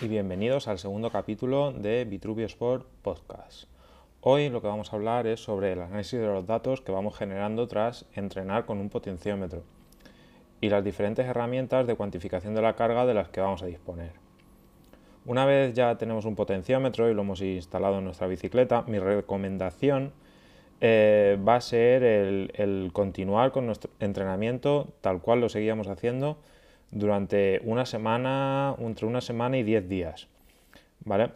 y bienvenidos al segundo capítulo de Vitruvio Sport Podcast. Hoy lo que vamos a hablar es sobre el análisis de los datos que vamos generando tras entrenar con un potenciómetro y las diferentes herramientas de cuantificación de la carga de las que vamos a disponer. Una vez ya tenemos un potenciómetro y lo hemos instalado en nuestra bicicleta, mi recomendación eh, va a ser el, el continuar con nuestro entrenamiento tal cual lo seguíamos haciendo durante una semana, entre una semana y 10 días, ¿vale?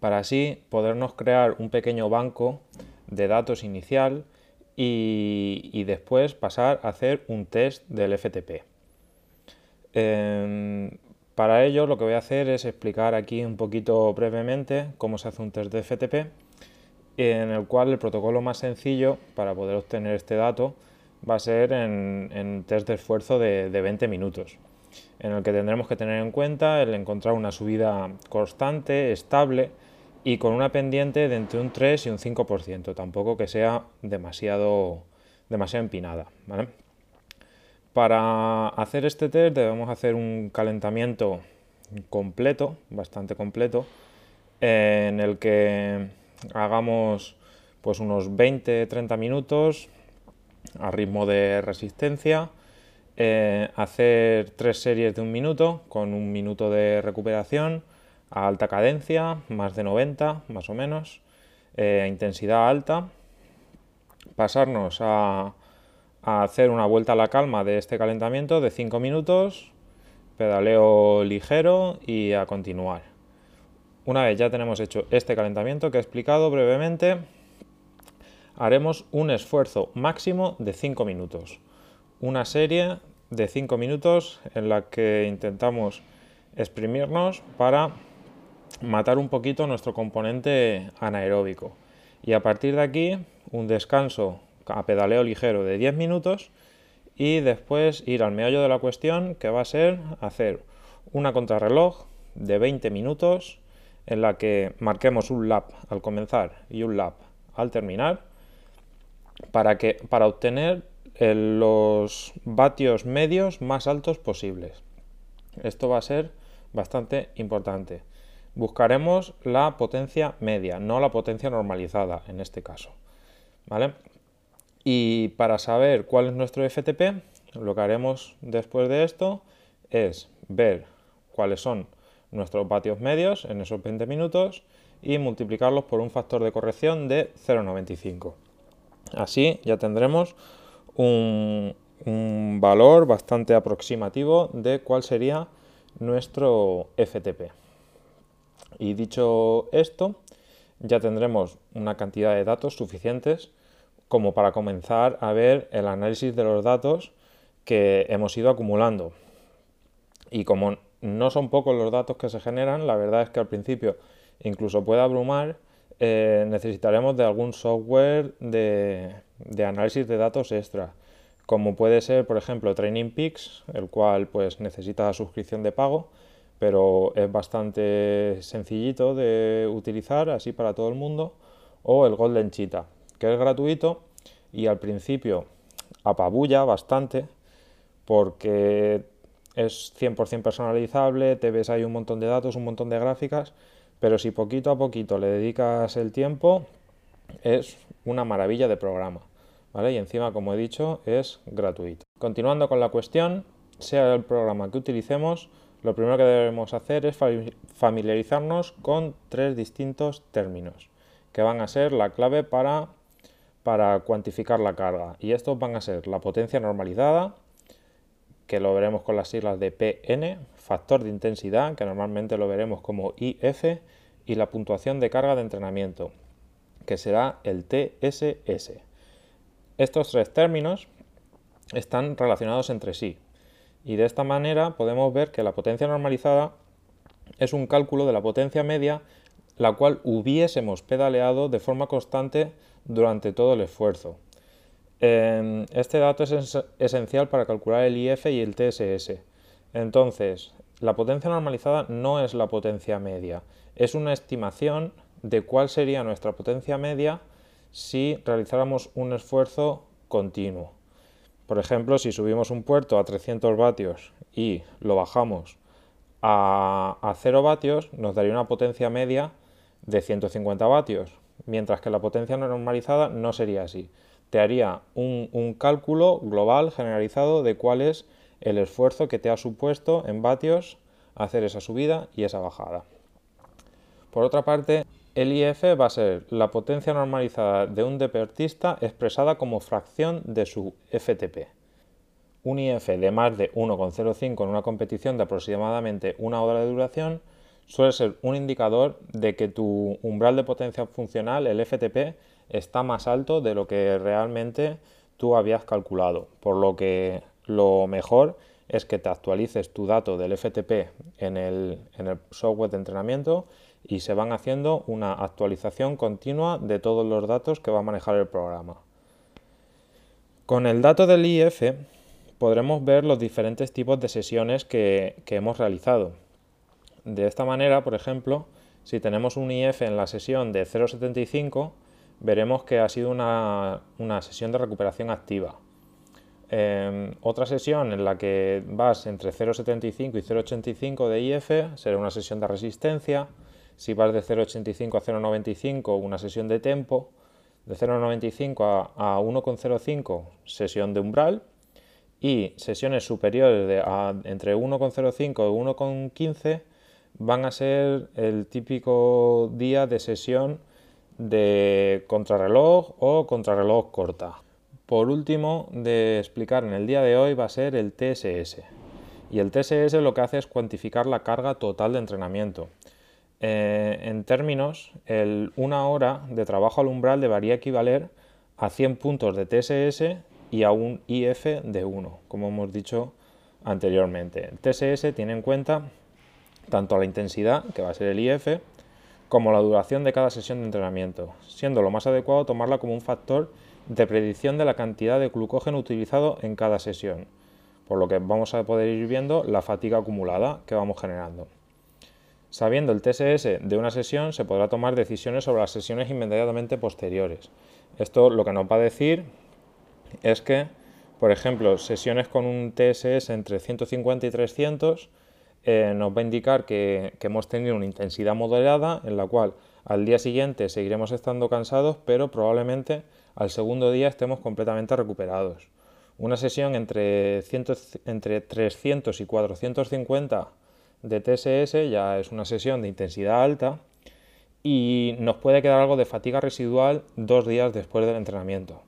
Para así podernos crear un pequeño banco de datos inicial y, después pasar a hacer un test del FTP. Em, para ello lo que voy a hacer es explicar aquí un poquito brevemente cómo se hace un test de FTP, en el cual el protocolo más sencillo para poder obtener este dato va a ser en, en test de esfuerzo de 20 minutos en el que tendremos que tener en cuenta el encontrar una subida constante, estable y con una pendiente de entre un 3 y un 5%, tampoco que sea demasiado, demasiado empinada. Para hacer este test debemos hacer un calentamiento completo, bastante completo, en el que hagamos pues unos 20-30 minutos a ritmo de resistencia eh, hacer tres series de un minuto con un minuto de recuperación a alta cadencia, más de 90 más o menos, eh, a intensidad alta, pasarnos a, a, hacer una vuelta a la calma de este calentamiento de 5 minutos, pedaleo ligero y a continuar. Una vez ya tenemos hecho este calentamiento que he explicado brevemente, haremos un esfuerzo máximo de 5 minutos. Una serie de 5 minutos en la que intentamos exprimirnos para matar un poquito nuestro componente anaeróbico. Y a partir de aquí, un descanso a pedaleo ligero de 10 minutos y después ir al meollo de la cuestión que va a ser hacer una contrarreloj de 20 minutos en la que marquemos un lap al comenzar y un lap al terminar para, que, para obtener los vatios medios más altos posibles. Esto va a ser bastante importante. Buscaremos la potencia media, no la potencia normalizada en este caso. ¿Vale? Y para saber cuál es nuestro FTP, lo que haremos después de esto es ver cuáles son nuestros vatios medios en esos 20 minutos y multiplicarlos por un factor de corrección de 0,95. Así ya tendremos un, valor bastante aproximativo de cuál sería nuestro FTP. Y dicho esto, ya tendremos una cantidad de datos suficientes como para comenzar a ver el análisis de los datos que hemos ido acumulando. Y como no son pocos los datos que se generan, la verdad es que al principio incluso puede abrumar, eh, necesitaremos de algún software de, de análisis de datos extra, como puede ser, por ejemplo, Training Peaks, el cual pues necesita suscripción de pago, pero es bastante sencillito de utilizar así para todo el mundo, o el Golden Cheetah, que es gratuito y al principio apabulla bastante porque es 100% personalizable, te ves ahí un montón de datos, un montón de gráficas, pero si poquito a poquito le dedicas el tiempo, es una maravilla de programa. Y encima, como he dicho, es gratuito. Continuando con la cuestión, sea el programa que utilicemos, lo primero que debemos hacer es familiarizarnos con tres distintos términos, que van a ser la clave para, para cuantificar la carga. Y estos van a ser la potencia normalizada, que lo veremos con las siglas de PN, factor de intensidad, que normalmente lo veremos como IF, y la puntuación de carga de entrenamiento, que será el TSS. Estos tres términos están relacionados entre sí y de esta manera podemos ver que la potencia normalizada es un cálculo de la potencia media la cual hubiésemos pedaleado de forma constante durante todo el esfuerzo. Em, este dato es esencial para calcular el IF y el TSS. Entonces, la potencia normalizada no es la potencia media, es una estimación de cuál sería nuestra potencia media si realizáramos un esfuerzo continuo. Por ejemplo, si subimos un puerto a 300 vatios y lo bajamos a, a 0 vatios nos daría una potencia media de 150 vatios, mientras que la potencia normalizada no sería así. Te haría un, un cálculo global generalizado de cuál es el esfuerzo que te ha supuesto en vatios hacer esa subida y esa bajada. Por otra parte, el IF va a ser la potencia normalizada de un deportista expresada como fracción de su FTP. Un IF de más de 1,05 en una competición de aproximadamente una hora de duración suele ser un indicador de que tu umbral de potencia funcional, el FTP, está más alto de lo que realmente tú habías calculado, por lo que lo mejor es que te actualices tu dato del FTP en el, software de entrenamiento y se van haciendo una actualización continua de todos los datos que va a manejar el programa. Con el dato del IF podremos ver los diferentes tipos de sesiones que, hemos realizado. De esta manera, por ejemplo, si tenemos un IF en la sesión de 0.75, veremos que ha sido una sesión de recuperación activa. Em, otra sesión en la que vas entre 0,75 y 0,85 de IF será una sesión de resistencia. Si vas de 0,85 a 0,95, una sesión de tempo. De 0,95 a, a 1,05, sesión de umbral. Y sesiones superiores de entre 1,05 y 1,15 van a ser el típico día de sesión de contrarreloj o contrarreloj corta. Por último, de explicar en el día de hoy va a ser el TSS. Y el TSS lo que hace es cuantificar la carga total de entrenamiento. Eh, en términos, el una hora de trabajo al umbral debería equivaler a 100 puntos de TSS y a un IF de 1, como hemos dicho anteriormente. El TSS tiene en cuenta tanto la intensidad, que va a ser el IF, como la duración de cada sesión de entrenamiento, siendo lo más adecuado tomarla como un factor de predicción de la cantidad de glucógeno utilizado en cada sesión, por lo que vamos a poder ir viendo la fatiga acumulada que vamos generando. Sabiendo el TSS de una sesión, se podrá tomar decisiones sobre las sesiones inmediatamente posteriores. Esto lo que nos va a decir es que, por ejemplo, sesiones con un TSS entre 150 y 300 eh, nos va a indicar que, hemos tenido una intensidad moderada en la cual al día siguiente seguiremos estando cansados, pero probablemente al segundo día estemos completamente recuperados. Una sesión entre, entre 300 y 450 de TSS ya es una sesión de intensidad alta y nos puede quedar algo de fatiga residual dos días después del entrenamiento.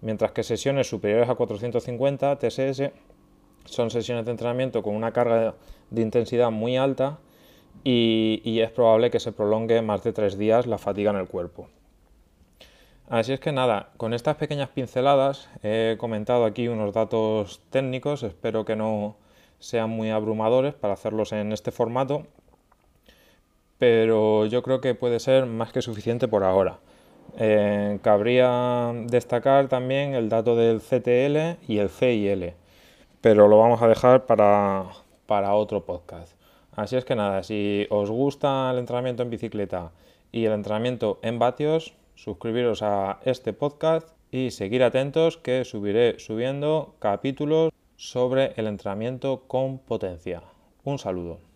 Mientras que sesiones superiores a 450 TSS son sesiones de entrenamiento con una carga de intensidad muy alta y, y es probable que se prolongue más de tres días la fatiga en el cuerpo. Así es que nada, con estas pequeñas pinceladas he comentado aquí unos datos técnicos, espero que no sean muy abrumadores para hacerlos en este formato, pero yo creo que puede ser más que suficiente por ahora. Eh, cabría destacar también el dato del CTL y el CIL, pero lo vamos a dejar para, para otro podcast. Así es que nada, si os gusta el entrenamiento en bicicleta y el entrenamiento en vatios, suscribiros a este podcast y seguir atentos que subiré subiendo capítulos sobre el entrenamiento con potencia. Un saludo.